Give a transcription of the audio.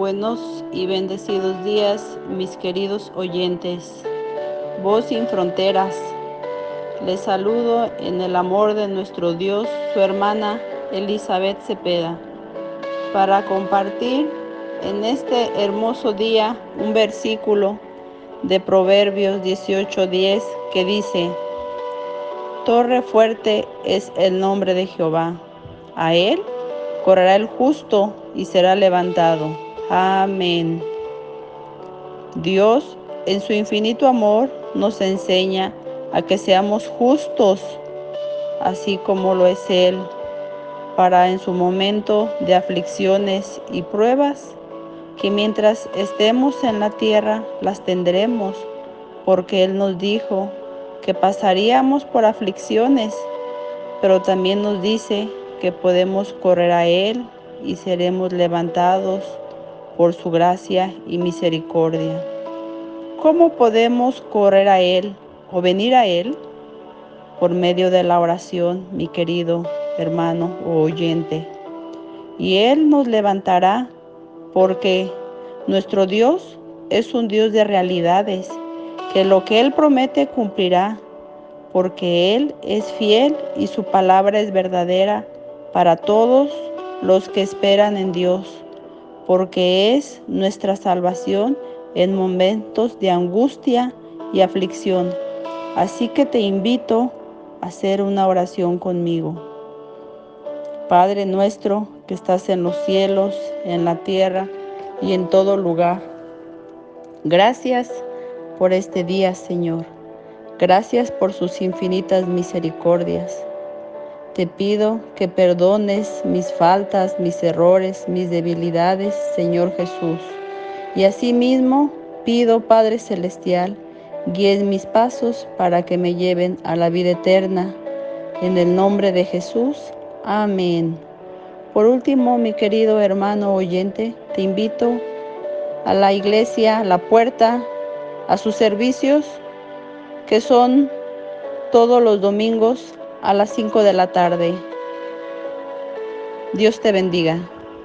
Buenos y bendecidos días, mis queridos oyentes. Voz sin fronteras. Les saludo en el amor de nuestro Dios, su hermana Elizabeth Cepeda, para compartir en este hermoso día un versículo de Proverbios 18:10 que dice, Torre fuerte es el nombre de Jehová. A él correrá el justo y será levantado. Amén. Dios, en su infinito amor, nos enseña a que seamos justos, así como lo es Él, para en su momento de aflicciones y pruebas, que mientras estemos en la tierra las tendremos, porque Él nos dijo que pasaríamos por aflicciones, pero también nos dice que podemos correr a Él y seremos levantados por su gracia y misericordia. ¿Cómo podemos correr a Él o venir a Él? Por medio de la oración, mi querido hermano o oyente. Y Él nos levantará porque nuestro Dios es un Dios de realidades que lo que Él promete cumplirá, porque Él es fiel y su palabra es verdadera para todos los que esperan en Dios, porque es nuestra salvación en momentos de angustia y aflicción. Así que te invito a hacer una oración conmigo. Padre nuestro que estás en los cielos, en la tierra y en todo lugar. Gracias por este día, Señor. Gracias por sus infinitas misericordias. Te pido que perdones mis faltas, mis errores, mis debilidades, Señor Jesús. Y asimismo pido, Padre Celestial, guíes mis pasos para que me lleven a la vida eterna. En el nombre de Jesús. Amén. Por último, mi querido hermano oyente, te invito a la iglesia, la puerta a sus servicios, que son todos los domingos a las 5 de la tarde. Dios te bendiga.